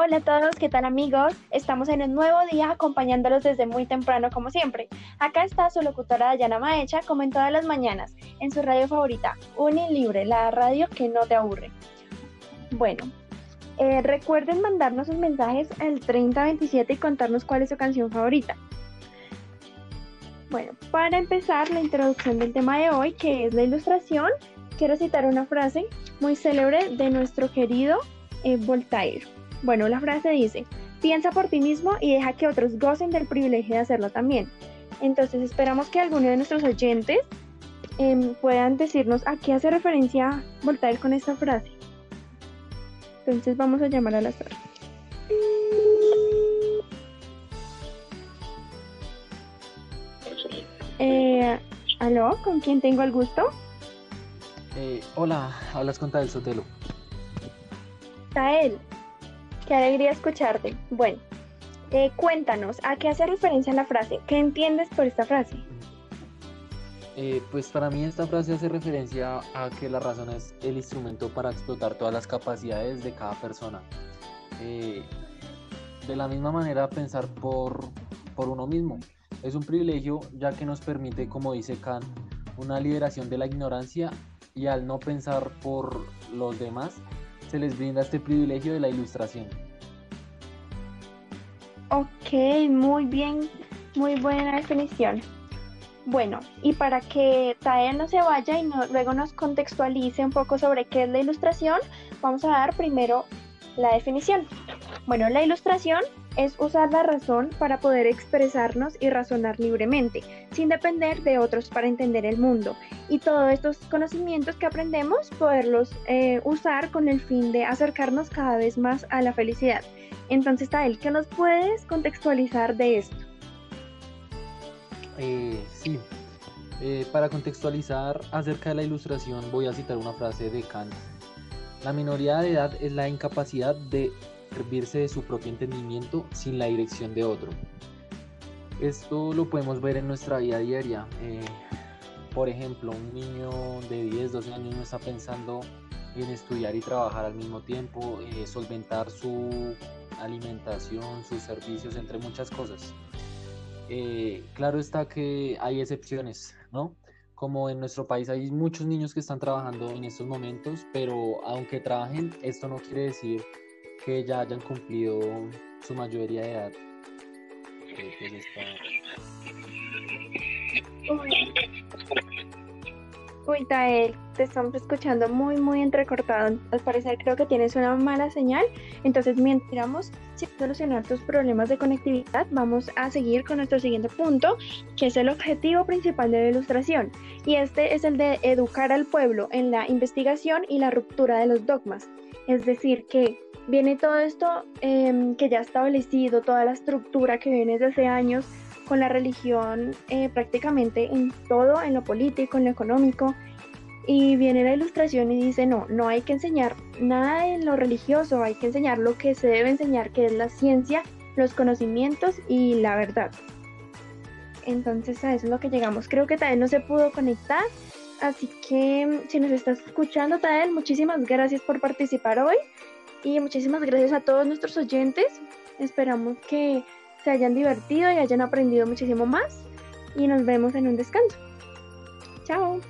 Hola a todos, ¿qué tal amigos? Estamos en un nuevo día acompañándolos desde muy temprano como siempre. Acá está su locutora Dayana Maecha como en todas las mañanas, en su radio favorita, Unilibre, la radio que no te aburre. Bueno, eh, recuerden mandarnos sus mensajes al 3027 y contarnos cuál es su canción favorita. Bueno, para empezar la introducción del tema de hoy, que es la ilustración, quiero citar una frase muy célebre de nuestro querido eh, Voltaire. Bueno, la frase dice, piensa por ti mismo y deja que otros gocen del privilegio de hacerlo también. Entonces esperamos que alguno de nuestros oyentes em, puedan decirnos a qué hace referencia Voltaire con esta frase. Entonces vamos a llamar a la sala. Eh, ¿Aló? ¿Con quién tengo el gusto? Eh, hola, hablas con Tael Sotelo. Tael, qué alegría escucharte. Bueno, eh, cuéntanos, ¿a qué hace referencia la frase? ¿Qué entiendes por esta frase? Eh, pues para mí esta frase hace referencia a que la razón es el instrumento para explotar todas las capacidades de cada persona. de la misma manera, pensar por, por uno mismo. Es un privilegio ya que nos permite, como dice Kant, una liberación de la ignorancia y al no pensar por los demás, se les brinda este privilegio de la ilustración. Ok, muy bien, muy buena definición. Bueno, y para que Tael no se vaya y luego nos contextualice un poco sobre qué es la ilustración, vamos a dar primero la definición. Bueno, la ilustración es usar la razón para poder expresarnos y razonar libremente, sin depender de otros para entender el mundo. Y todos estos conocimientos que aprendemos, poderlos eh, usar con el fin de acercarnos cada vez más a la felicidad. Entonces, Tael, ¿qué nos puedes contextualizar de esto? Eh, sí, eh, para contextualizar acerca de la ilustración voy a citar una frase de Kant. La minoría de edad es la incapacidad de servirse de su propio entendimiento sin la dirección de otro. Esto lo podemos ver en nuestra vida diaria. Eh, por ejemplo, un niño de 10, 12 años no está pensando en estudiar y trabajar al mismo tiempo, eh, solventar su alimentación, sus servicios, entre muchas cosas. Eh, claro está que hay excepciones, ¿no? Como en nuestro país hay muchos niños que están trabajando en estos momentos, pero aunque trabajen, esto no quiere decir que ya hayan cumplido su mayoría de edad. Uy, Tael, te estamos escuchando muy, muy entrecortado. Al parecer creo que tienes una mala señal. Entonces, mientras sin solucionar tus problemas de conectividad, vamos a seguir con nuestro siguiente punto, que es el objetivo principal de la ilustración. Y este es el de educar al pueblo en la investigación y la ruptura de los dogmas. Es decir, que viene todo esto em, que ya ha establecido, toda la estructura que viene desde hace años con la religión eh, prácticamente en todo, en lo político, en lo económico. Y viene la ilustración y dice, no, no hay que enseñar nada en lo religioso, hay que enseñar lo que se debe enseñar, que es la ciencia, los conocimientos y la verdad. Entonces a eso es lo que llegamos. Creo que también no se pudo conectar, así que si nos estás escuchando, Tael, muchísimas gracias por participar hoy y muchísimas gracias a todos nuestros oyentes. Esperamos que se hayan divertido y hayan aprendido muchísimo más y nos vemos en un descanso. Chao.